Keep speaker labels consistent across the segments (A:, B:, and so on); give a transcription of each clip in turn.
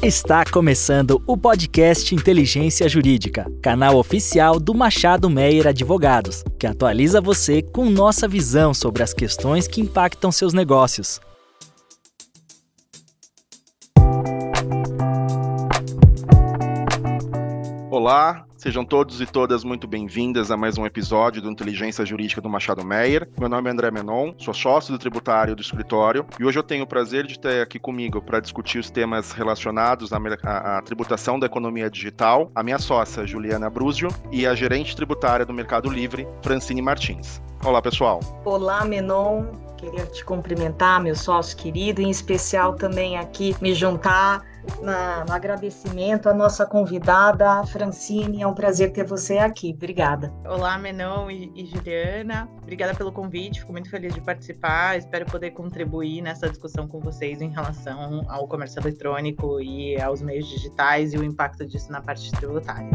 A: Está começando o podcast Inteligência Jurídica, canal oficial do Machado Meyer Advogados, que atualiza você com nossa visão sobre as questões que impactam seus negócios.
B: Sejam todos e todas muito bem-vindas a mais um episódio do Inteligência Jurídica do Machado Meyer. Meu nome é André Menon, sou sócio do tributário do escritório e hoje eu tenho o prazer de ter aqui comigo para discutir os temas relacionados à, à, à, tributação da economia digital, a minha sócia Juliana Brúzio e a gerente tributária do Mercado Livre, Francine Martins. Olá, pessoal.
C: Olá, Menon. Queria te cumprimentar, meu sócio querido, em especial também aqui me juntar na, no agradecimento à nossa convidada, Francine. É um prazer ter você aqui. Obrigada.
D: Olá, Menon e, e Juliana. Obrigada pelo convite. Fico muito feliz de participar. Espero poder contribuir nessa discussão com vocês em relação ao comércio eletrônico e aos meios digitais e o impacto disso na parte tributária.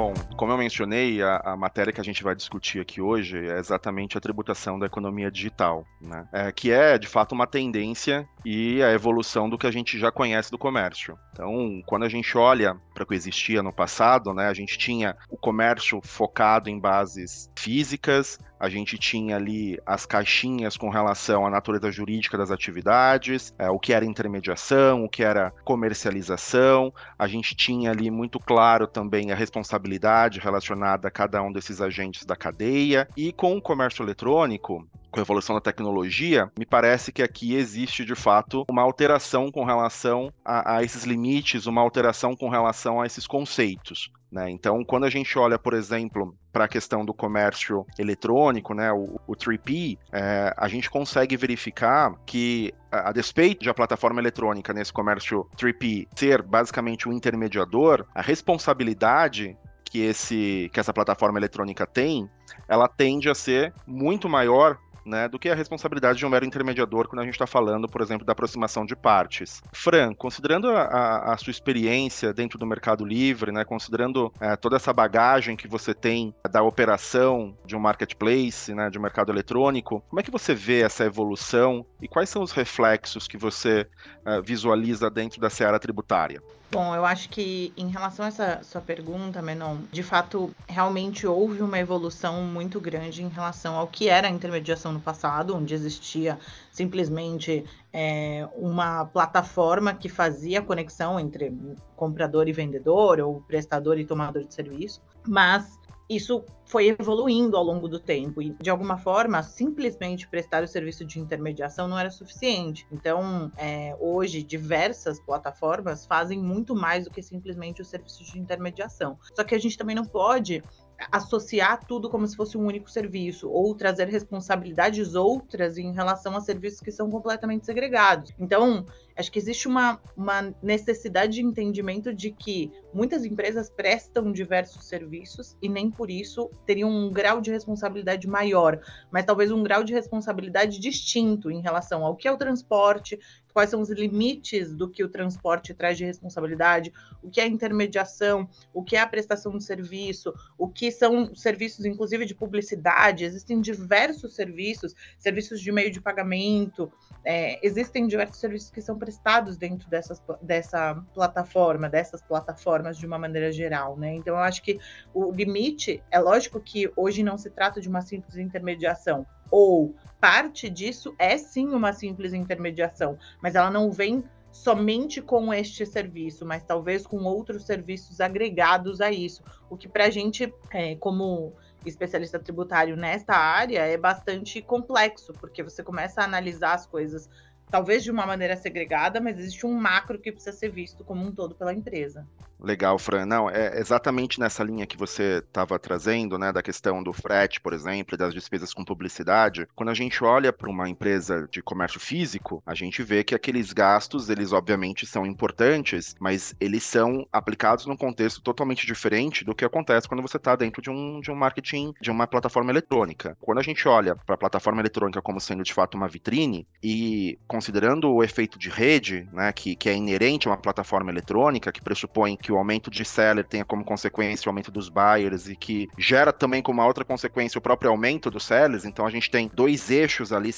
B: Bom, como eu mencionei, a, a, matéria que a gente vai discutir aqui hoje é exatamente a tributação da economia digital, né? É, que é, de fato, uma tendência e a evolução do que a gente já conhece do comércio. Então, quando a gente olha para o que existia no passado, né, a gente tinha o comércio focado em bases físicas, a gente tinha ali as caixinhas com relação à natureza jurídica das atividades, é, o que era intermediação, o que era comercialização, a gente tinha ali muito claro também a responsabilidade relacionada a cada um desses agentes da cadeia, e com o comércio eletrônico, com a evolução da tecnologia, me parece que aqui existe de fato uma alteração com relação a, a esses limites, uma alteração com relação a esses conceitos. Né? Então, quando a gente olha, por exemplo, para a questão do comércio eletrônico, né, o, o 3P, é, a gente consegue verificar que, a, a despeito de a plataforma eletrônica nesse comércio 3P ser basicamente um intermediador, a responsabilidade que, esse, que essa plataforma eletrônica tem, ela tende a ser muito maior né, do que a responsabilidade de um mero intermediador quando a gente está falando, por exemplo, da aproximação de partes. Fran, considerando a, a, a sua experiência dentro do Mercado Livre, né, considerando é, toda essa bagagem que você tem da operação de um marketplace, né, de um mercado eletrônico, como é que você vê essa evolução e quais são os reflexos que você é, visualiza dentro da seara tributária?
D: Bom, eu acho que em relação a essa sua pergunta, Menon, de fato, realmente houve uma evolução muito grande em relação ao que era a intermediação no passado, onde existia simplesmente é, uma plataforma que fazia conexão entre comprador e vendedor, ou prestador e tomador de serviço, mas isso foi evoluindo ao longo do tempo e, de alguma forma, simplesmente prestar o serviço de intermediação não era suficiente. Então, é, hoje, diversas plataformas fazem muito mais do que simplesmente o serviço de intermediação. Só que a gente também não pode associar tudo como se fosse um único serviço ou trazer responsabilidades outras em relação a serviços que são completamente segregados. Então, acho que existe uma, uma necessidade de entendimento de que muitas empresas prestam diversos serviços e nem por isso teriam um grau de responsabilidade maior, mas talvez um grau de responsabilidade distinto em relação ao que é o transporte, quais são os limites do que o transporte traz de responsabilidade, o que é intermediação, o que é a prestação de serviço, o que são serviços, inclusive, de publicidade. Existem diversos serviços, serviços de meio de pagamento, é, existem diversos serviços que são prestados dentro dessas, dessa plataforma, dessas plataformas de uma maneira geral, né? Então, eu acho que o limite, é lógico que hoje não se trata de uma simples intermediação, ou parte disso é sim uma simples intermediação, mas ela não vem somente com este serviço, mas talvez com outros serviços agregados a isso, o que para a gente, é, como especialista tributário nesta área é bastante complexo, porque você começa a analisar as coisas talvez de uma maneira segregada, mas existe um macro que precisa ser visto como um todo pela empresa.
B: Legal, Fran. Não, é exatamente nessa linha que você estava trazendo, né, da questão do frete, por exemplo, das despesas com publicidade. Quando a gente olha para uma empresa de comércio físico, a gente vê que aqueles gastos, eles obviamente são importantes, mas eles são aplicados num contexto totalmente diferente do que acontece quando você está dentro de um, de um marketing, de uma plataforma eletrônica. Quando a gente olha para a plataforma eletrônica como sendo de fato uma vitrine e considerando o efeito de rede, né, que, que é inerente a uma plataforma eletrônica, que pressupõe que o aumento de seller tenha como consequência o aumento dos buyers e que gera também como uma outra consequência o próprio aumento dos sellers, então a gente tem dois eixos ali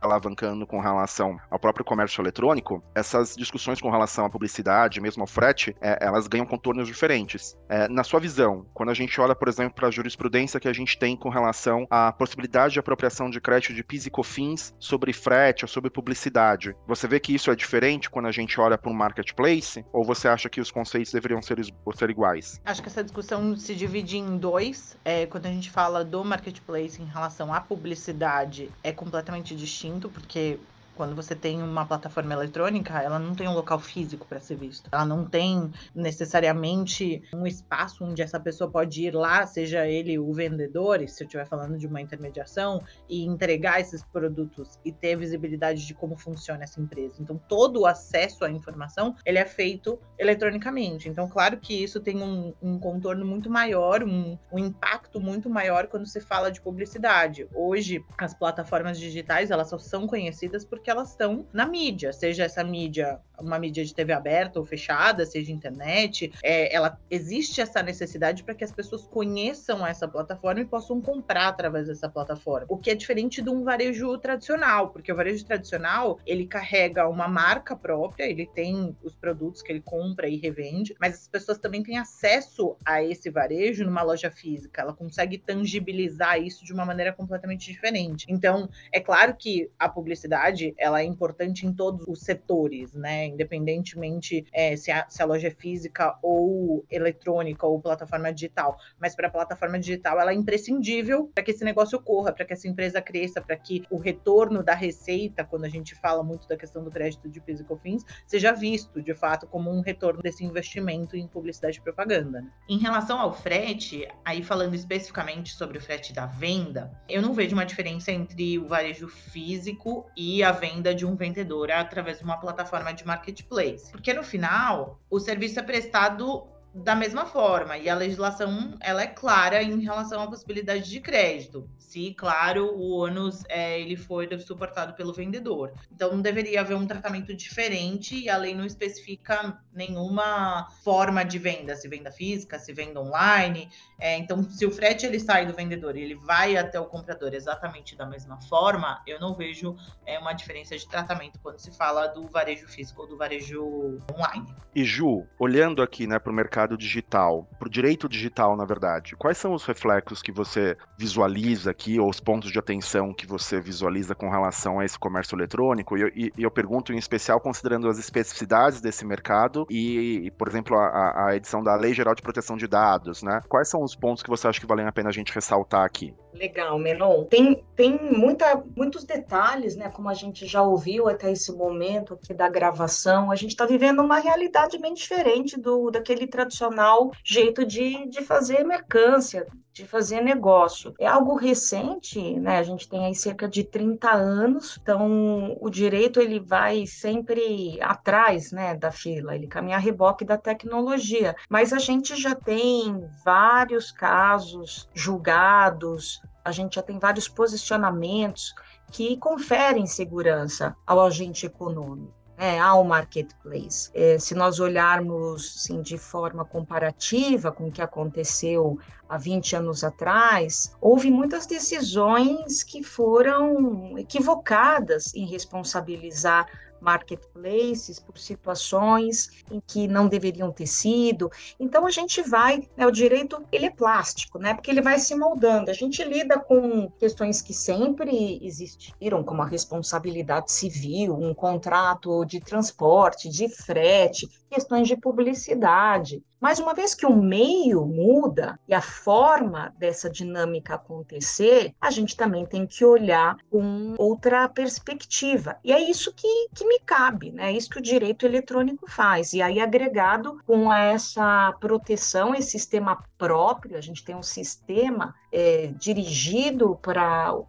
B: alavancando com relação ao próprio comércio eletrônico, essas discussões com relação à publicidade, mesmo ao frete, é, elas ganham contornos diferentes. É, na sua visão, quando a gente olha, por exemplo, para a jurisprudência que a gente tem com relação à possibilidade de apropriação de crédito de PIS e COFINS sobre frete ou sobre publicidade, você vê que isso é diferente quando a gente olha para um marketplace? Ou você acha que os conceitos deveriam ser, ser iguais?
D: Acho que essa discussão se divide em dois. É, quando a gente fala do marketplace em relação à publicidade, é completamente distinto, porque quando você tem uma plataforma eletrônica, ela não tem um local físico para ser visto. Ela não tem necessariamente um espaço onde essa pessoa pode ir lá, seja ele o vendedor, se eu estiver falando de uma intermediação, e entregar esses produtos e ter visibilidade de como funciona essa empresa. Então, todo o acesso à informação, ele é feito eletronicamente. Então, claro que isso tem um, um contorno muito maior, um, um impacto muito maior quando se fala de publicidade. Hoje, as plataformas digitais, elas só são conhecidas porque porque elas estão na mídia, seja essa mídia uma mídia de TV aberta ou fechada, seja internet, é, ela existe essa necessidade para que as pessoas conheçam essa plataforma e possam comprar através dessa plataforma. O que é diferente de um varejo tradicional, porque o varejo tradicional ele carrega uma marca própria, ele tem os produtos que ele compra e revende, mas as pessoas também têm acesso a esse varejo numa loja física. Ela consegue tangibilizar isso de uma maneira completamente diferente. Então, é claro que a publicidade ela é importante em todos os setores, né? Independentemente é, se, a, se, a, loja é física ou eletrônica ou plataforma digital. Mas para a plataforma digital, ela é imprescindível para que esse negócio ocorra, para que essa empresa cresça, para que o retorno da receita, quando a gente fala muito da questão do crédito de PIS e COFINS, seja visto de fato como um retorno desse investimento em publicidade e propaganda. Né? Em relação ao frete, aí falando especificamente sobre o frete da venda, eu não vejo uma diferença entre o varejo físico e a venda venda de um vendedor através de uma plataforma de marketplace. Porque no final, o serviço é prestado da mesma forma. E a legislação ela é clara em relação à possibilidade de crédito. Se claro o ônus é, ele for suportado pelo vendedor. Então não deveria haver um tratamento diferente e a lei não especifica nenhuma forma de venda se venda física se venda online. É, então se o frete ele sai do vendedor e ele vai até o comprador exatamente da mesma forma eu não vejo é, uma diferença de tratamento quando se fala do varejo físico ou do varejo online.
B: E Ju olhando aqui né para o mercado mercado digital, para o direito digital, na verdade, quais são os reflexos que você visualiza aqui, ou os pontos de atenção que você visualiza com relação a esse comércio eletrônico? E, e, e eu pergunto em especial considerando as especificidades desse mercado e, por exemplo, a, a edição da Lei Geral de Proteção de Dados, né? Quais são os pontos que você acha que valem a pena a gente ressaltar aqui?
C: Legal, Menon. Tem, tem muita, muitos detalhes, né? Como a gente já ouviu até esse momento aqui da gravação, a gente está vivendo uma realidade bem diferente do daquele jeito de, de fazer mercância, de fazer negócio. É algo recente, né? A gente tem aí cerca de 30 anos, então o direito ele vai sempre atrás, né, da fila, ele caminha a reboque da tecnologia. Mas a gente já tem vários casos julgados, a gente já tem vários posicionamentos que conferem segurança ao agente econômico. É, ao marketplace. É, se nós olharmos assim, de forma comparativa com o que aconteceu há 20 anos atrás, houve muitas decisões que foram equivocadas em responsabilizar marketplaces, por situações em que não deveriam ter sido. Então a gente vai, né, o direito ele é plástico, né? Porque ele vai se moldando. A gente lida com questões que sempre existiram, como a responsabilidade civil, um contrato de transporte, de frete, questões de publicidade. Mas uma vez que o meio muda e a forma dessa dinâmica acontecer, a gente também tem que olhar com outra perspectiva. E é isso que, que me cabe, né? É isso que o direito eletrônico faz. E aí, agregado com essa proteção, esse sistema próprio, a gente tem um sistema é, dirigido para o,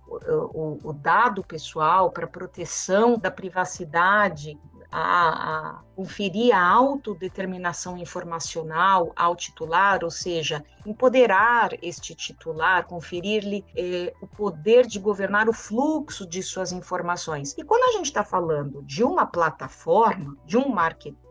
C: o, o dado pessoal, para proteção da privacidade a, a conferir a autodeterminação informacional ao titular, ou seja, empoderar este titular, conferir-lhe eh, o poder de governar o fluxo de suas informações. E quando a gente está falando de uma plataforma, de um marketplace,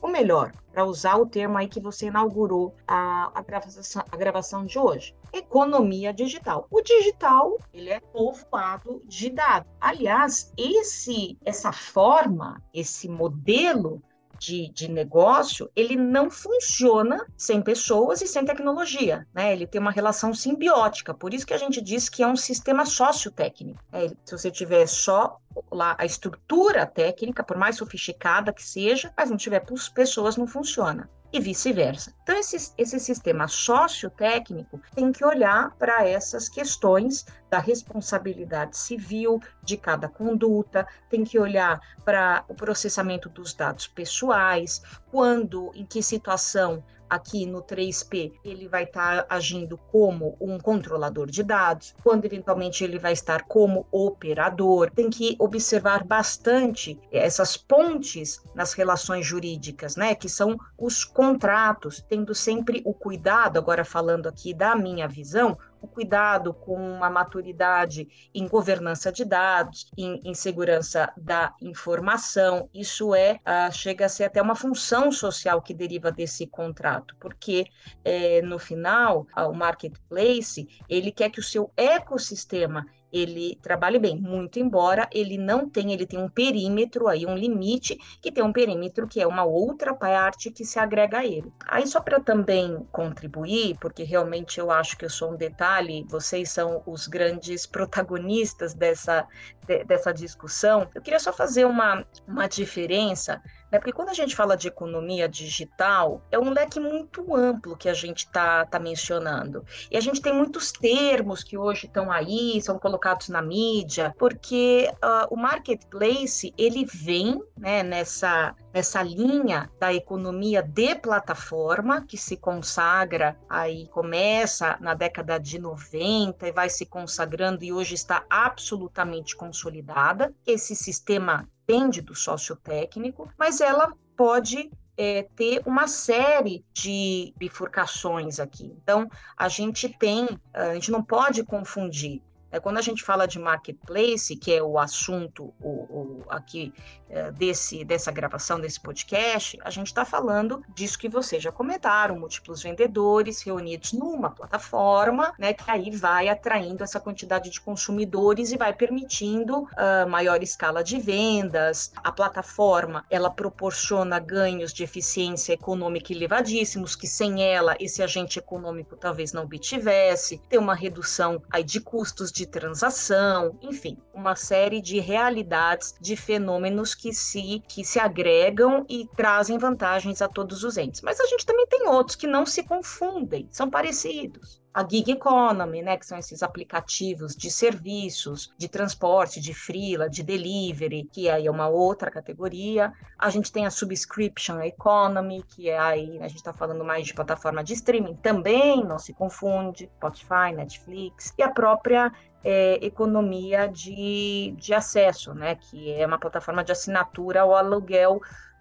C: ou melhor, para usar o termo aí que você inaugurou a, a, gravação, a gravação de hoje, economia digital. O digital ele é povoado de dados. Aliás, esse essa forma, esse modelo de, de, negócio, ele não funciona sem pessoas e sem tecnologia, né? Ele tem uma relação simbiótica, por isso que a gente diz que é um sistema sociotécnico. Né? Se você tiver só lá a estrutura técnica, por mais sofisticada que seja, mas não tiver pessoas, não funciona e vice-versa. Então, esse, esse sistema sociotécnico tem que olhar para essas questões da responsabilidade civil de cada conduta, tem que olhar para o processamento dos dados pessoais, quando, em que situação aqui no 3P, ele vai estar tá agindo como um controlador de dados, quando eventualmente ele vai estar como operador. Tem que observar bastante essas pontes nas relações jurídicas, né, que são os contratos, tendo sempre o cuidado, agora falando aqui da minha visão, o cuidado com a maturidade em governança de dados, em, em segurança da informação. Isso é uh, chega a ser até uma função social que deriva desse contrato, porque é, no final uh, o marketplace ele quer que o seu ecossistema ele trabalhe bem, muito embora ele não tenha, ele tem um perímetro aí, um limite, que tem um perímetro que é uma outra parte que se agrega a ele. Aí só para também contribuir, porque realmente eu acho que eu sou um detalhe, vocês são os grandes protagonistas dessa, de, dessa discussão, eu queria só fazer uma, uma diferença né? Porque quando a gente fala de economia digital, é um leque muito amplo que a gente está tá mencionando. E a gente tem muitos termos que hoje estão aí, são colocados na mídia, porque uh, o marketplace ele vem né, nessa nessa linha da economia de plataforma, que se consagra aí, começa na década de 90 e vai se consagrando e hoje está absolutamente consolidada. Esse sistema depende do sociotécnico, mas ela pode é, ter uma série de bifurcações aqui. Então, a gente tem, a gente não pode confundir é, quando a gente fala de marketplace, que é o assunto o, o aqui é, desse, dessa gravação, desse podcast, a gente está falando disso que vocês já comentaram, múltiplos vendedores reunidos numa plataforma, né, que aí vai atraindo essa quantidade de consumidores e vai permitindo uh, maior escala de vendas. A plataforma, ela proporciona ganhos de eficiência econômica elevadíssimos, que sem ela, esse agente econômico talvez não obtivesse, tem uma redução aí de custos de de transação, enfim, uma série de realidades, de fenômenos que se, que se agregam e trazem vantagens a todos os entes. Mas a gente também tem outros que não se confundem, são parecidos a gig economy, né, que são esses aplicativos de serviços, de transporte, de freela, de delivery, que aí é uma outra categoria. A gente tem a subscription economy, que é aí, a gente está falando mais de plataforma de streaming, também não se confunde, Spotify, Netflix, e a própria é, economia de, de acesso, né, que é uma plataforma de assinatura ao aluguel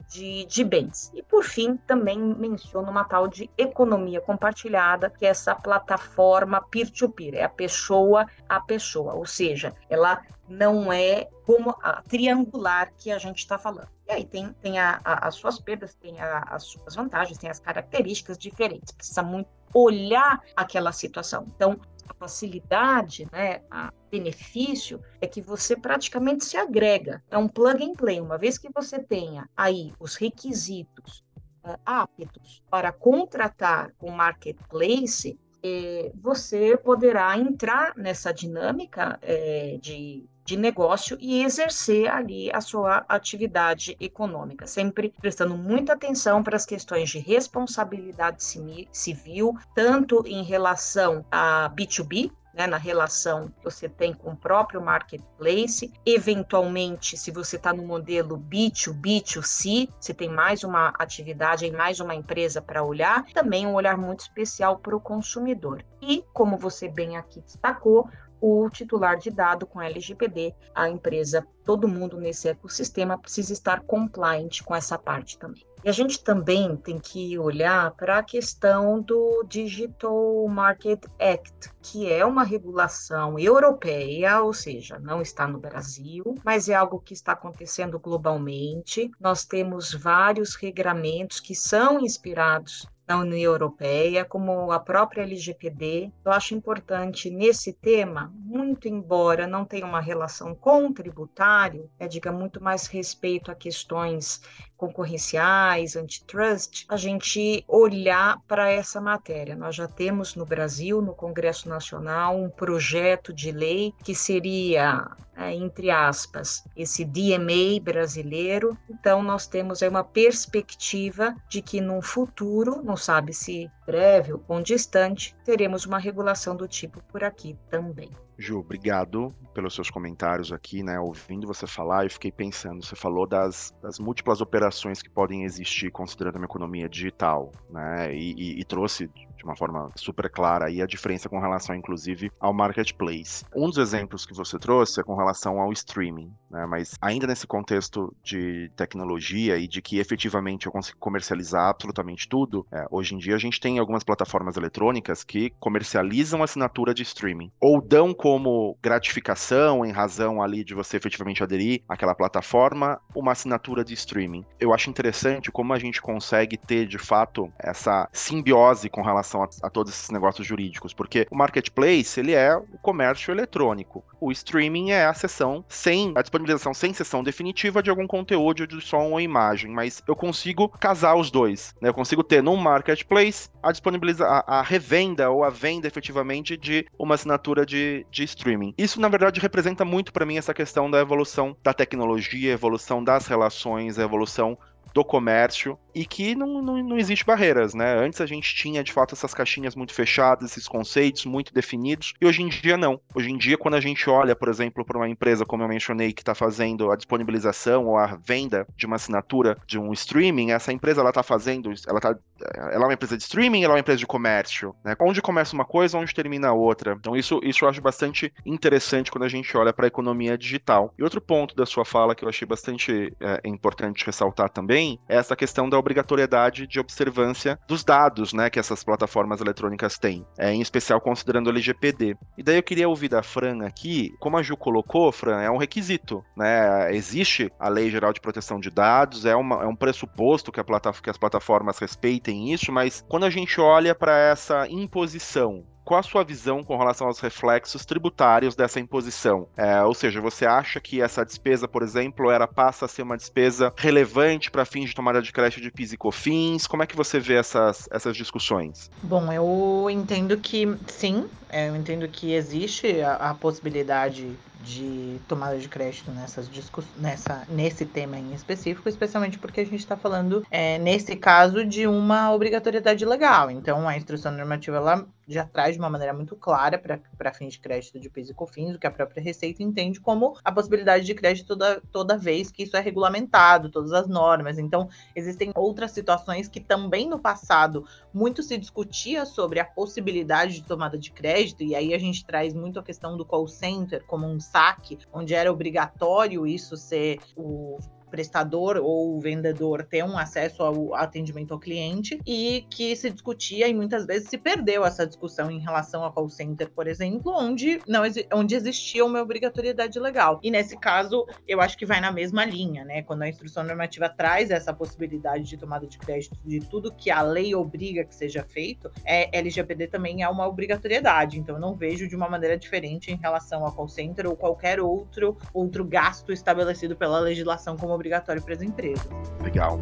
C: de, de bens. E, por fim, também menciono uma tal de economia compartilhada, que é essa plataforma peer-to-peer, -peer, é a pessoa a pessoa, ou seja, ela não é como a triangular que a gente está falando. E aí tem, tem a, a, as suas perdas, tem a, as suas vantagens, tem as características diferentes. Precisa muito olhar aquela situação. Então, a facilidade, né, a benefício é que você praticamente se agrega. É um plug and play. Uma vez que você tenha aí os requisitos uh, aptos para contratar o marketplace, eh, você poderá entrar nessa dinâmica eh, de de negócio e exercer ali a sua atividade econômica, sempre prestando muita atenção para as questões de responsabilidade civil, tanto em relação a B2B, né, na relação que você tem com o próprio marketplace. Eventualmente, se você está no modelo B2B, 2 c você tem mais uma atividade, mais uma empresa para olhar, também um olhar muito especial para o consumidor. E, como você bem aqui destacou, o titular de dado com LGPD, a empresa, todo mundo nesse ecossistema precisa estar compliant com essa parte também. E a gente também tem que olhar para a questão do Digital Market Act, que é uma regulação europeia, ou seja, não está no Brasil, mas é algo que está acontecendo globalmente. Nós temos vários regramentos que são inspirados na União Europeia, como a própria LGPD. Eu acho importante nesse tema, muito embora não tenha uma relação com o tributário, é, diga muito mais respeito a questões concorrenciais, antitrust, a gente olhar para essa matéria. Nós já temos no Brasil, no Congresso Nacional, um projeto de lei que seria, é, entre aspas, esse DMA brasileiro. Então, nós temos aí uma perspectiva de que num futuro, não sabe se breve ou distante, teremos uma regulação do tipo por aqui também.
B: Ju, obrigado pelos seus comentários aqui, né? Ouvindo você falar, eu fiquei pensando, você falou das, das múltiplas operações que podem existir considerando uma economia digital, né? E, e, e trouxe de uma forma super clara aí a diferença com relação, inclusive, ao marketplace. Um dos exemplos que você trouxe é com relação ao streaming, né? Mas ainda nesse contexto de tecnologia e de que efetivamente eu consigo comercializar absolutamente tudo, é, hoje em dia a gente tem algumas plataformas eletrônicas que comercializam assinatura de streaming ou dão como gratificação em razão ali de você efetivamente aderir àquela plataforma uma assinatura de streaming. Eu acho interessante como a gente consegue ter de fato essa simbiose com relação a, a todos esses negócios jurídicos, porque o marketplace ele é o comércio eletrônico, o streaming é a sessão sem a disponibilização sem sessão definitiva de algum conteúdo de som ou imagem, mas eu consigo casar os dois, né? Eu consigo ter num marketplace a disponibilizar a, a revenda ou a venda efetivamente de uma assinatura de, de streaming. Isso na verdade representa muito para mim essa questão da evolução da tecnologia, evolução das relações, evolução do comércio e que não, não, não existe barreiras, né? Antes a gente tinha de fato essas caixinhas muito fechadas, esses conceitos muito definidos, e hoje em dia não. Hoje em dia, quando a gente olha, por exemplo, para uma empresa, como eu mencionei, que está fazendo a disponibilização ou a venda de uma assinatura de um streaming, essa empresa ela está fazendo, ela tá, ela é uma empresa de streaming, ela é uma empresa de comércio, né? Onde começa uma coisa, onde termina a outra. Então isso, isso eu acho bastante interessante quando a gente olha para a economia digital. E outro ponto da sua fala que eu achei bastante é, importante ressaltar também é essa questão da obrigatoriedade de observância dos dados, né, que essas plataformas eletrônicas têm, é, em especial considerando o LGPD. E daí eu queria ouvir da Fran aqui, como a Ju colocou, Fran, é um requisito, né? Existe a Lei Geral de Proteção de Dados, é, uma, é um pressuposto que, a que as plataformas respeitem isso, mas quando a gente olha para essa imposição qual a sua visão com relação aos reflexos tributários dessa imposição? É, ou seja, você acha que essa despesa, por exemplo, era passa a ser uma despesa relevante para fins de tomada de crédito de PIS e COFINS? Como é que você vê essas, essas discussões?
D: Bom, eu entendo que sim, é, eu entendo que existe a, a possibilidade de tomada de crédito nessas nessa, nesse tema em específico, especialmente porque a gente está falando, é, nesse caso, de uma obrigatoriedade legal. Então, a instrução normativa ela já traz de uma maneira muito clara para fins de crédito de PIS e COFINS, o que a própria Receita entende como a possibilidade de crédito toda, toda vez que isso é regulamentado, todas as normas. Então, existem outras situações que também no passado muito se discutia sobre a possibilidade de tomada de crédito, e aí a gente traz muito a questão do call center como um saque, onde era obrigatório isso ser o prestador ou o vendedor ter um acesso ao atendimento ao cliente e que se discutia e muitas vezes se perdeu essa discussão em relação ao call center, por exemplo, onde não onde existia uma obrigatoriedade legal. E nesse caso, eu acho que vai na mesma linha, né? Quando a instrução normativa traz essa possibilidade de tomada de crédito de tudo que a lei obriga que seja feito, é, LGPD também é uma obrigatoriedade. Então, eu não vejo de uma maneira diferente em relação ao call center ou qualquer outro outro gasto estabelecido pela legislação como obrigatório para as empresas.
B: Legal.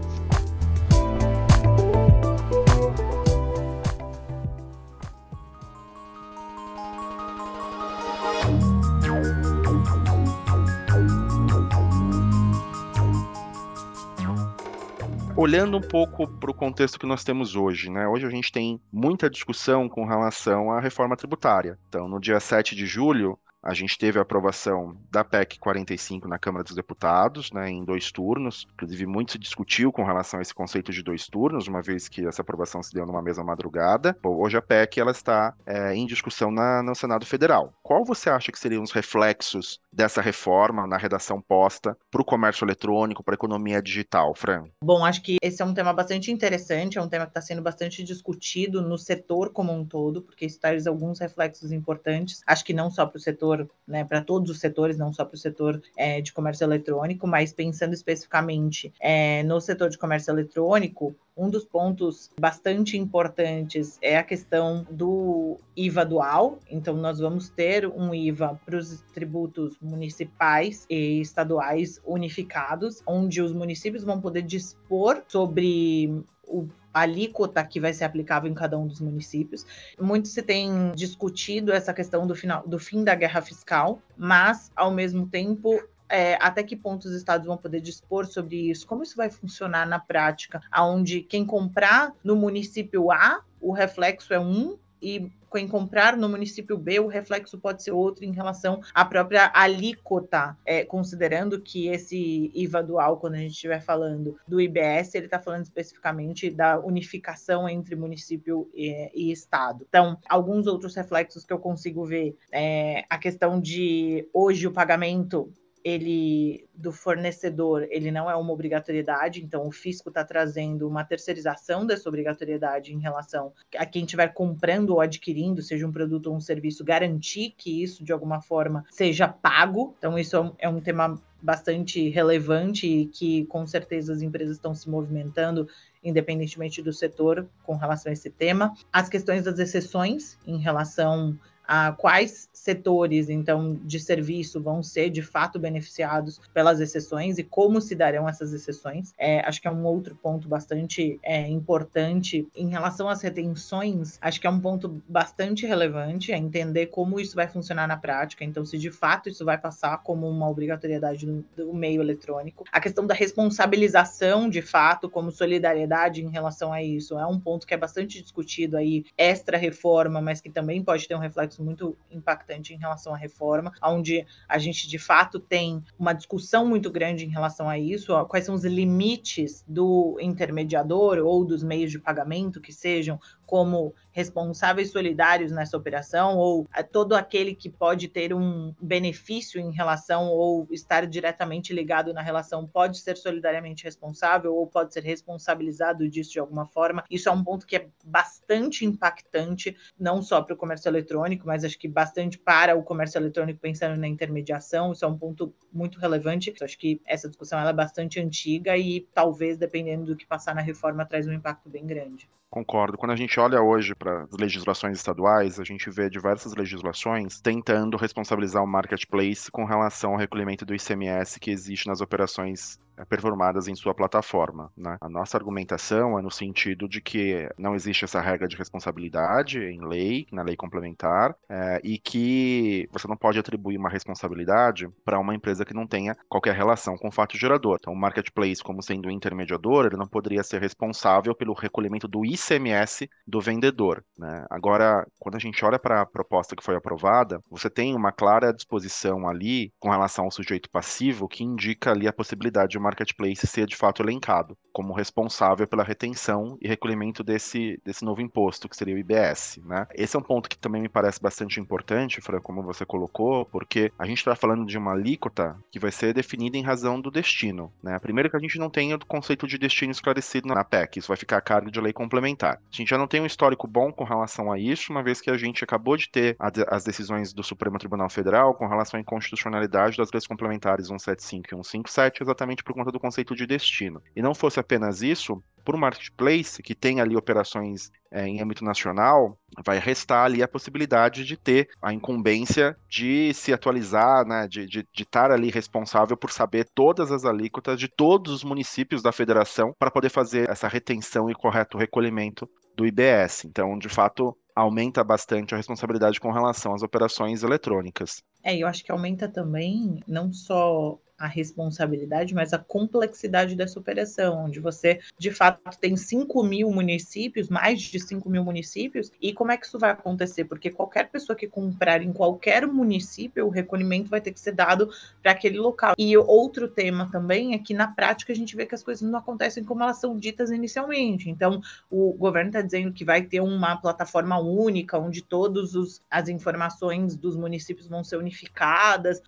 B: olhando um pouco para o contexto que nós temos hoje, né? Hoje a gente tem muita discussão com relação à reforma tributária. Então, no dia 7 de julho, a gente teve a aprovação da PEC 45 na Câmara dos Deputados, né, em dois turnos. Inclusive, muito se discutiu com relação a esse conceito de dois turnos, uma vez que essa aprovação se deu numa mesma madrugada. Bom, hoje a PEC ela está é, em discussão na, no Senado Federal. Qual você acha que seriam os reflexos dessa reforma na redação posta para o comércio eletrônico, para a economia digital, Fran?
D: Bom, acho que esse é um tema bastante interessante, é um tema que está sendo bastante discutido no setor como um todo, porque isso traz alguns reflexos importantes. Acho que não só para o setor, né, para todos os setores, não só para o setor é, de comércio eletrônico, mas pensando especificamente é, no setor de comércio eletrônico, um dos pontos bastante importantes é a questão do IVA dual. Então, nós vamos ter um IVA para os tributos municipais e estaduais unificados, onde os municípios vão poder dispor sobre o alíquota que vai ser aplicável em cada um dos municípios. Muito se tem discutido essa questão do final do fim da guerra fiscal, mas ao mesmo tempo é, até que ponto os estados vão poder dispor sobre isso, como isso vai funcionar na prática, aonde quem comprar no município A, o reflexo é um, e quem comprar no município B, o reflexo pode ser outro em relação à própria alíquota, é, considerando que esse IVA dual, quando a gente estiver falando do IBS, ele está falando especificamente da unificação entre município e, e, estado. Então, alguns outros reflexos que eu consigo ver é a questão de hoje o pagamento ele do fornecedor ele não é uma obrigatoriedade, então o fisco está trazendo uma terceirização dessa obrigatoriedade em relação a quem estiver comprando ou adquirindo, seja um produto ou um serviço, garantir que isso de alguma forma seja pago. Então, isso é um, é um tema bastante relevante e que com certeza as empresas estão se movimentando independentemente do setor com relação a esse tema. As questões das exceções em relação a quais setores, então, de serviço vão ser de fato beneficiados pelas exceções e como se darão essas exceções. É, acho que é um outro ponto bastante é, importante. Em relação às retenções, acho que é um ponto bastante relevante, é entender como isso vai funcionar na prática, então, se de fato isso vai passar como uma obrigatoriedade no meio eletrônico. A questão da responsabilização, de fato, como solidariedade em relação a isso, é um ponto que é bastante discutido aí, extra-reforma, mas que também pode ter um reflexo muito impactante em relação à reforma, onde a gente de fato tem uma discussão muito grande em relação a isso, quais são os limites do intermediador ou dos meios de pagamento que sejam como responsáveis solidários nessa operação, ou todo aquele que pode ter um benefício em relação ou estar diretamente ligado na relação pode ser solidariamente responsável ou pode ser responsabilizado disso de alguma forma. Isso é um ponto que é bastante impactante, não só para o comércio eletrônico, mas acho que bastante para o comércio eletrônico pensando na intermediação. Isso é um ponto muito relevante. Eu acho que essa discussão é bastante antiga e talvez, dependendo do que passar na reforma, traz um impacto bem grande.
B: Concordo. Quando a gente olha hoje para as legislações estaduais, a gente vê diversas legislações tentando responsabilizar o marketplace com relação ao recolhimento do ICMS que existe nas operações performadas em sua plataforma. Né? A nossa argumentação é no sentido de que não existe essa regra de responsabilidade em lei, na lei complementar, é, e que você não pode atribuir uma responsabilidade para uma empresa que não tenha qualquer relação com o fato gerador. Então, o marketplace, como sendo um intermediador, ele não poderia ser responsável pelo recolhimento do ICMS do vendedor. Né? Agora, quando a gente olha para a proposta que foi aprovada, você tem uma clara disposição ali com relação ao sujeito passivo que indica ali a possibilidade de uma marketplace ser de fato elencado como responsável pela retenção e recolhimento desse, desse novo imposto, que seria o IBS. Né? Esse é um ponto que também me parece bastante importante, Fran, como você colocou, porque a gente está falando de uma alíquota que vai ser definida em razão do destino. Né? Primeiro que a gente não tem o conceito de destino esclarecido na PEC, isso vai ficar a cargo de lei complementar. A gente já não tem um histórico bom com relação a isso, uma vez que a gente acabou de ter as decisões do Supremo Tribunal Federal com relação à inconstitucionalidade das leis complementares 175 e 157, exatamente por conta do conceito de destino. E não fosse apenas isso, por um marketplace que tem ali operações é, em âmbito nacional, vai restar ali a possibilidade de ter a incumbência de se atualizar, né, de, de, de estar ali responsável por saber todas as alíquotas de todos os municípios da federação para poder fazer essa retenção e correto recolhimento do IBS. Então, de fato, aumenta bastante a responsabilidade com relação às operações eletrônicas.
D: É, eu acho que aumenta também não só a responsabilidade, mas a complexidade dessa operação, onde você, de fato, tem 5 mil municípios, mais de 5 mil municípios, e como é que isso vai acontecer? Porque qualquer pessoa que comprar em qualquer município, o recolhimento vai ter que ser dado para aquele local. E outro tema também é que, na prática, a gente vê que as coisas não acontecem como elas são ditas inicialmente. Então, o governo está dizendo que vai ter uma plataforma única, onde todas as informações dos municípios vão ser unificadas.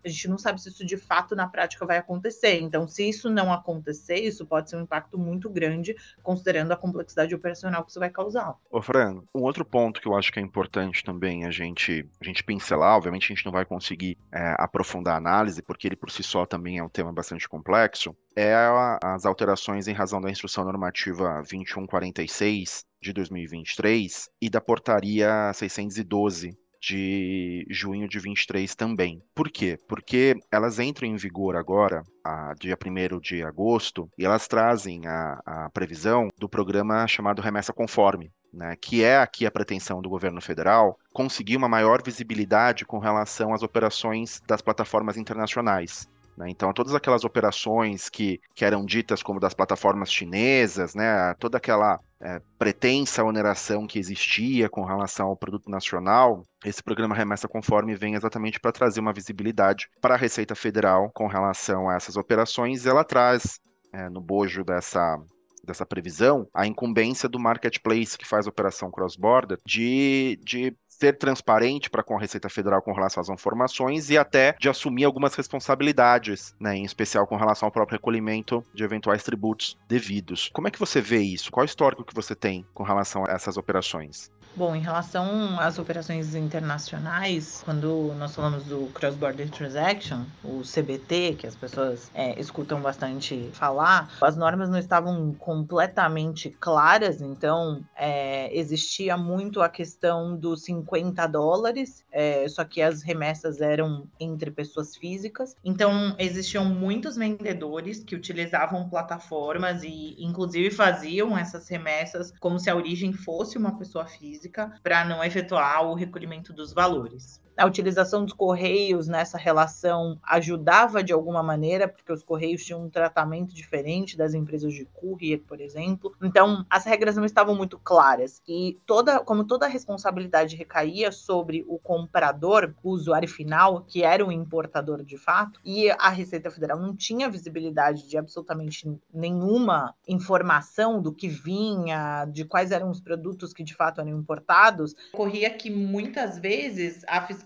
D: A gente não sabe se isso de fato na prática vai acontecer. Então, se isso não acontecer, isso pode ser um impacto muito grande, considerando a complexidade operacional que isso vai causar.
B: Ô, Fran, um outro ponto que eu acho que é importante também a gente, a gente pincelar, obviamente a gente não vai conseguir é, aprofundar a análise, porque ele por si só também é um tema bastante complexo, é a, as alterações em razão da Instrução Normativa 2146 de 2023 e da Portaria 612 de junho de 23 também. Por quê? Porque elas entram em vigor agora, a dia 1 de agosto, e elas trazem a, a previsão do programa chamado Remessa Conforme, né, que é aqui a pretensão do governo federal, conseguir uma maior visibilidade com relação às operações das plataformas internacionais. Né? Então, todas aquelas operações que, que eram ditas como das plataformas chinesas, né? toda aquela é, pretensa oneração que existia com relação ao produto nacional, esse programa Remessa Conforme vem exatamente para trazer uma visibilidade para a Receita Federal com relação a essas operações. Ela traz é, no bojo dessa, dessa previsão a incumbência do marketplace que faz operação cross-border de, de ser transparente para com a Receita Federal com relação às informações e até de assumir algumas responsabilidades, né, em especial com relação ao próprio recolhimento de eventuais tributos devidos. Como é que você vê isso? Qual é o histórico que você tem com relação a essas operações?
D: Bom, em relação às operações internacionais, quando nós falamos do Cross Border Transaction, o CBT, que as pessoas é, escutam bastante falar, as normas não estavam completamente claras, então é, existia muito a questão dos 50 dólares, é, só que as remessas eram entre pessoas físicas. Então, existiam muitos vendedores que utilizavam plataformas e, inclusive, faziam essas remessas como se a origem fosse uma pessoa física física para não efetuar o recolhimento dos valores a utilização dos correios nessa relação ajudava de alguma maneira, porque os correios tinham um tratamento diferente das empresas de courier, por exemplo. Então, as regras não estavam muito claras e toda, como toda a responsabilidade recaía sobre o comprador, o usuário final, que era o importador de fato, e a Receita Federal não tinha visibilidade de absolutamente nenhuma informação do que vinha, de quais eram os produtos que de fato eram importados, corria que muitas vezes a fiscalização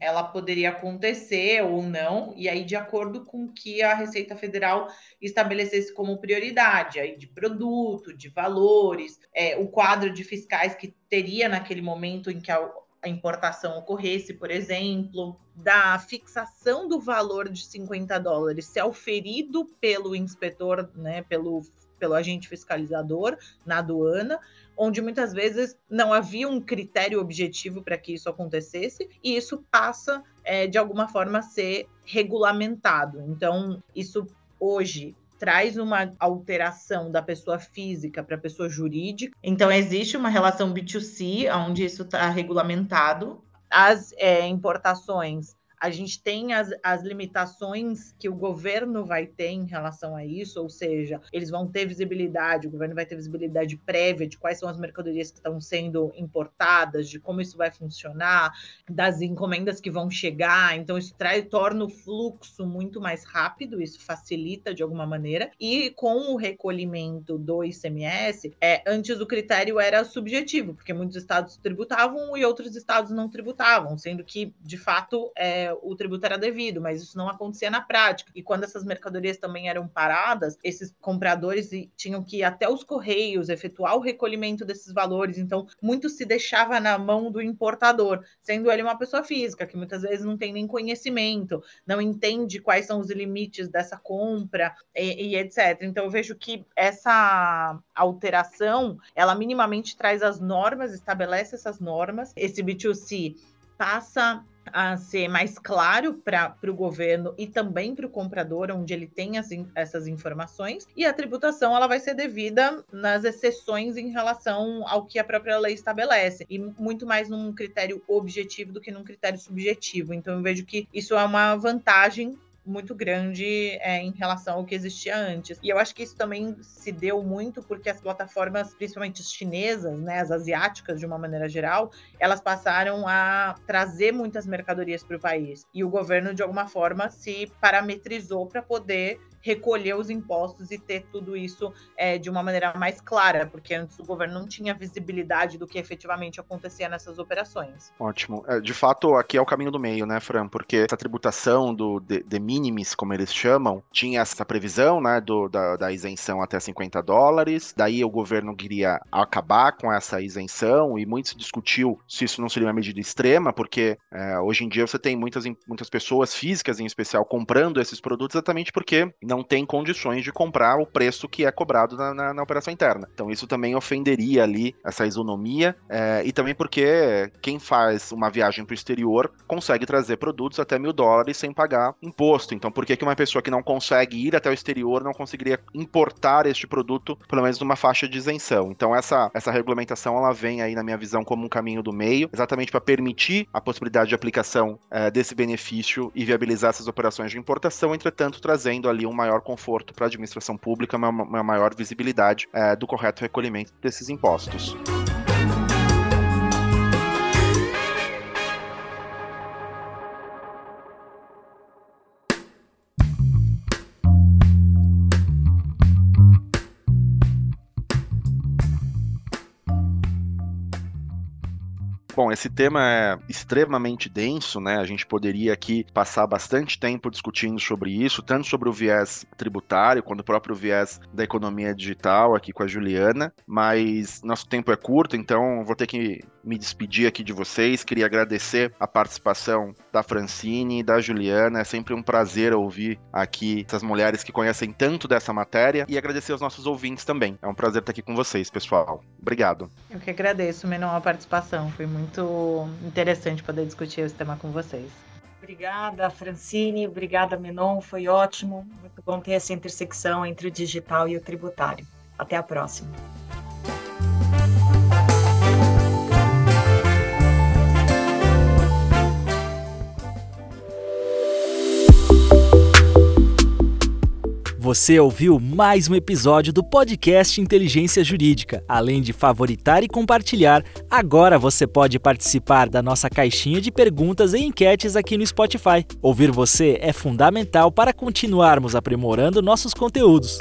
D: ela poderia acontecer ou não, e aí de acordo com que a Receita Federal estabelecesse como prioridade, aí de produto, de valores, é, o quadro de fiscais que teria naquele momento em que a, a importação ocorresse, por exemplo, da fixação do valor de 50 dólares ser auferido pelo inspetor, né, pelo, pelo agente fiscalizador na aduana, onde muitas vezes não havia um critério objetivo para que isso acontecesse, e isso passa, é, de alguma forma, a ser regulamentado. Então, isso hoje traz uma alteração da pessoa física para a pessoa jurídica. Então, existe uma relação B2C, onde isso está regulamentado. As é, importações a gente tem as, as limitações que o governo vai ter em relação a isso, ou seja, eles vão ter visibilidade, o governo vai ter visibilidade prévia de quais são as mercadorias que estão sendo importadas, de como isso vai funcionar, das encomendas que vão chegar. Então, isso traz, torna o fluxo muito mais rápido, isso facilita de alguma maneira. E com o recolhimento do ICMS, é, antes o critério era subjetivo, porque muitos estados tributavam e outros estados não tributavam, sendo que, de fato, é, o tributo era devido, mas isso não acontecia na prática. E quando essas mercadorias também eram paradas, esses compradores tinham que ir até os correios efetuar o recolhimento desses valores. Então, muito se deixava na mão do importador, sendo ele uma pessoa física, que muitas vezes não tem nem conhecimento, não entende quais são os limites dessa compra e, e etc. Então, eu vejo que essa alteração, ela minimamente traz as normas, estabelece essas normas. Esse B2C passa a ser mais claro para o governo e também para o comprador, onde ele tem as, essas informações, e a tributação ela vai ser devida nas exceções em relação ao que a própria lei estabelece, e muito mais num critério objetivo do que num critério subjetivo. Então eu vejo que isso é uma vantagem muito grande é, em relação ao que existia antes. E eu acho que isso também se deu muito porque as plataformas, principalmente chinesas, né, as asiáticas de uma maneira geral, elas passaram a trazer muitas mercadorias para o país. E o governo, de alguma forma, se parametrizou para poder recolher os impostos e ter tudo isso é, de uma maneira mais clara, porque antes o governo não tinha visibilidade do que efetivamente acontecia nessas operações.
B: Ótimo. É, de fato, aqui é o caminho do meio, né, Fran? Porque essa tributação do de, de minimis, como eles chamam, tinha essa previsão, né, do, da, da isenção até 50 dólares. Daí o governo queria acabar com essa isenção e muito se discutiu se isso não seria uma medida extrema, porque é, hoje em dia você tem muitas, muitas pessoas físicas, em especial, comprando esses produtos exatamente porque não não tem condições de comprar o preço que é cobrado na, na, na operação interna. Então isso também ofenderia ali essa isonomia é, e também porque quem faz uma viagem para o exterior consegue trazer produtos até mil dólares sem pagar imposto. Então por que, que uma pessoa que não consegue ir até o exterior não conseguiria importar este produto pelo menos numa faixa de isenção? Então essa, essa regulamentação ela vem aí na minha visão como um caminho do meio, exatamente para permitir a possibilidade de aplicação é, desse benefício e viabilizar essas operações de importação, entretanto trazendo ali uma maior conforto para a administração pública, uma, maior visibilidade é, do correto recolhimento desses impostos. Bom, esse tema é extremamente denso, né? A gente poderia aqui passar bastante tempo discutindo sobre isso, tanto sobre o viés tributário, quanto o próprio viés da economia digital aqui com a Juliana, mas nosso tempo é curto, então vou ter que me despedir aqui de vocês. Queria agradecer a participação da Francine e da Juliana. É sempre um prazer ouvir aqui essas mulheres que conhecem tanto dessa matéria e agradecer aos nossos ouvintes também. É um prazer estar aqui com vocês, pessoal. Obrigado.
D: Eu que agradeço, Menon, a participação. Foi muito interessante poder discutir esse tema com vocês.
C: Obrigada, Francine. Obrigada, Menon. Foi ótimo. Muito bom ter essa intersecção entre o digital e o tributário. Até a próxima.
A: Você ouviu mais um episódio do podcast Inteligência Jurídica. Além de favoritar e compartilhar, agora você pode participar da nossa caixinha de perguntas e enquetes aqui no Spotify. Ouvir você é fundamental para continuarmos aprimorando nossos conteúdos.